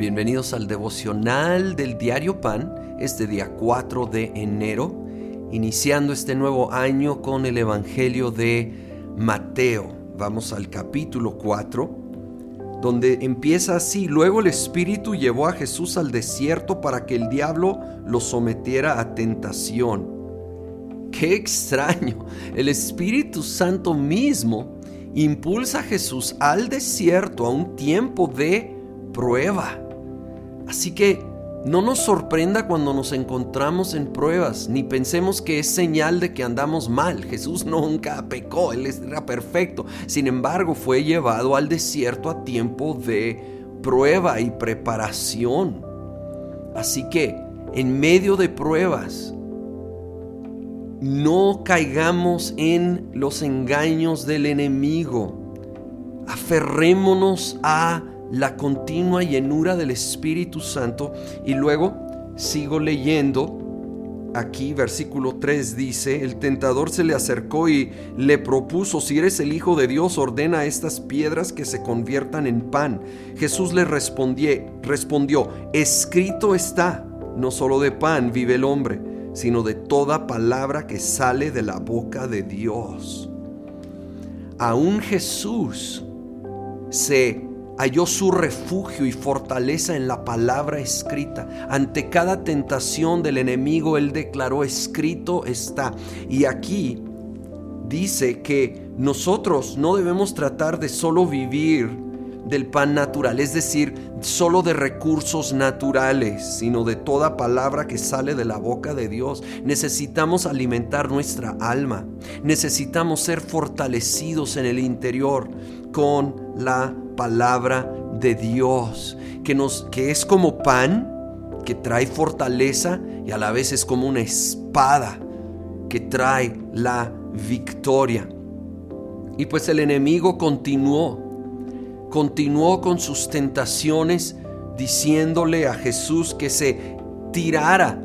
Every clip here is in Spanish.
Bienvenidos al devocional del diario Pan, este día 4 de enero, iniciando este nuevo año con el Evangelio de Mateo. Vamos al capítulo 4, donde empieza así, luego el Espíritu llevó a Jesús al desierto para que el diablo lo sometiera a tentación. Qué extraño, el Espíritu Santo mismo impulsa a Jesús al desierto a un tiempo de prueba. Así que no nos sorprenda cuando nos encontramos en pruebas, ni pensemos que es señal de que andamos mal. Jesús nunca pecó, Él era perfecto. Sin embargo, fue llevado al desierto a tiempo de prueba y preparación. Así que, en medio de pruebas, no caigamos en los engaños del enemigo. Aferrémonos a la continua llenura del Espíritu Santo. Y luego sigo leyendo. Aquí versículo 3 dice, el tentador se le acercó y le propuso, si eres el Hijo de Dios, ordena estas piedras que se conviertan en pan. Jesús le respondió, respondió, escrito está, no solo de pan vive el hombre, sino de toda palabra que sale de la boca de Dios. Aún Jesús se halló su refugio y fortaleza en la palabra escrita. Ante cada tentación del enemigo, él declaró, escrito está. Y aquí dice que nosotros no debemos tratar de solo vivir del pan natural, es decir, solo de recursos naturales, sino de toda palabra que sale de la boca de Dios. Necesitamos alimentar nuestra alma, necesitamos ser fortalecidos en el interior con la palabra de Dios, que, nos, que es como pan, que trae fortaleza y a la vez es como una espada que trae la victoria. Y pues el enemigo continuó, continuó con sus tentaciones diciéndole a Jesús que se tirara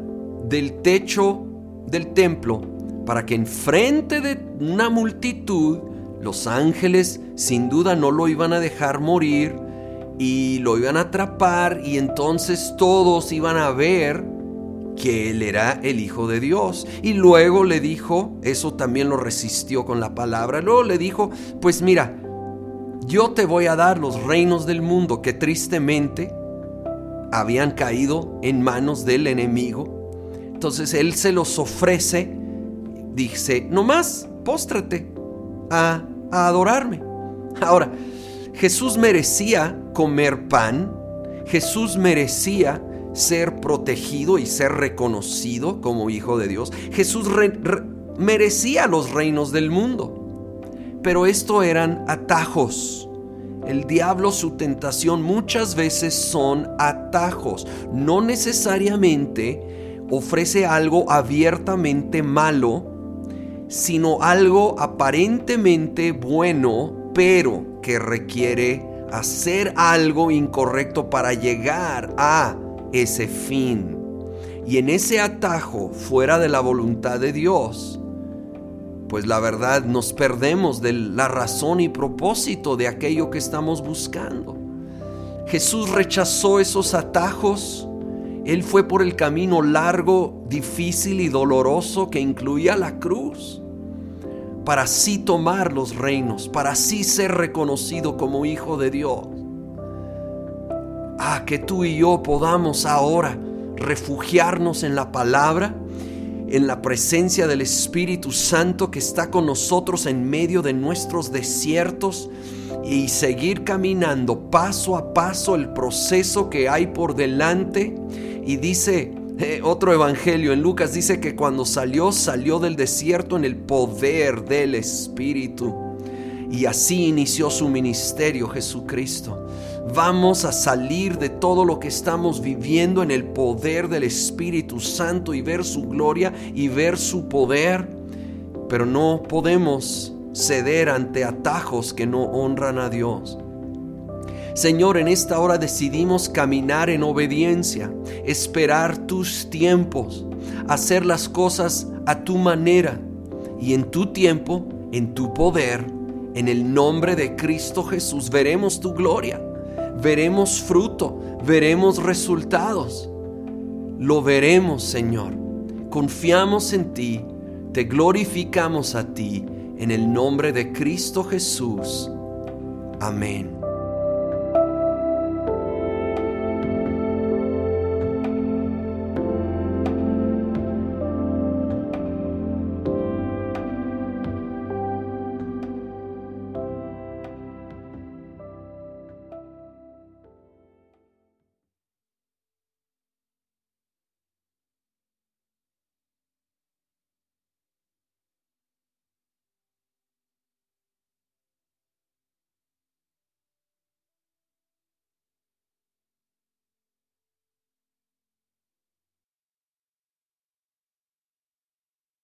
del techo del templo para que enfrente de una multitud los ángeles sin duda no lo iban a dejar morir y lo iban a atrapar y entonces todos iban a ver que él era el Hijo de Dios. Y luego le dijo, eso también lo resistió con la palabra, luego le dijo, pues mira, yo te voy a dar los reinos del mundo que tristemente habían caído en manos del enemigo. Entonces él se los ofrece, dice, nomás, póstrate a adorarme. Ahora, Jesús merecía comer pan, Jesús merecía ser protegido y ser reconocido como hijo de Dios. Jesús merecía los reinos del mundo. Pero esto eran atajos. El diablo, su tentación muchas veces son atajos. No necesariamente ofrece algo abiertamente malo sino algo aparentemente bueno, pero que requiere hacer algo incorrecto para llegar a ese fin. Y en ese atajo fuera de la voluntad de Dios, pues la verdad nos perdemos de la razón y propósito de aquello que estamos buscando. Jesús rechazó esos atajos. Él fue por el camino largo, difícil y doloroso que incluía la cruz para así tomar los reinos, para así ser reconocido como hijo de Dios. Ah, que tú y yo podamos ahora refugiarnos en la palabra, en la presencia del Espíritu Santo que está con nosotros en medio de nuestros desiertos y seguir caminando paso a paso el proceso que hay por delante. Y dice eh, otro evangelio en Lucas dice que cuando salió, salió del desierto en el poder del Espíritu. Y así inició su ministerio Jesucristo. Vamos a salir de todo lo que estamos viviendo en el poder del Espíritu Santo y ver su gloria y ver su poder. Pero no podemos ceder ante atajos que no honran a Dios. Señor, en esta hora decidimos caminar en obediencia, esperar tus tiempos, hacer las cosas a tu manera y en tu tiempo, en tu poder, en el nombre de Cristo Jesús, veremos tu gloria, veremos fruto, veremos resultados. Lo veremos, Señor. Confiamos en ti, te glorificamos a ti, en el nombre de Cristo Jesús. Amén.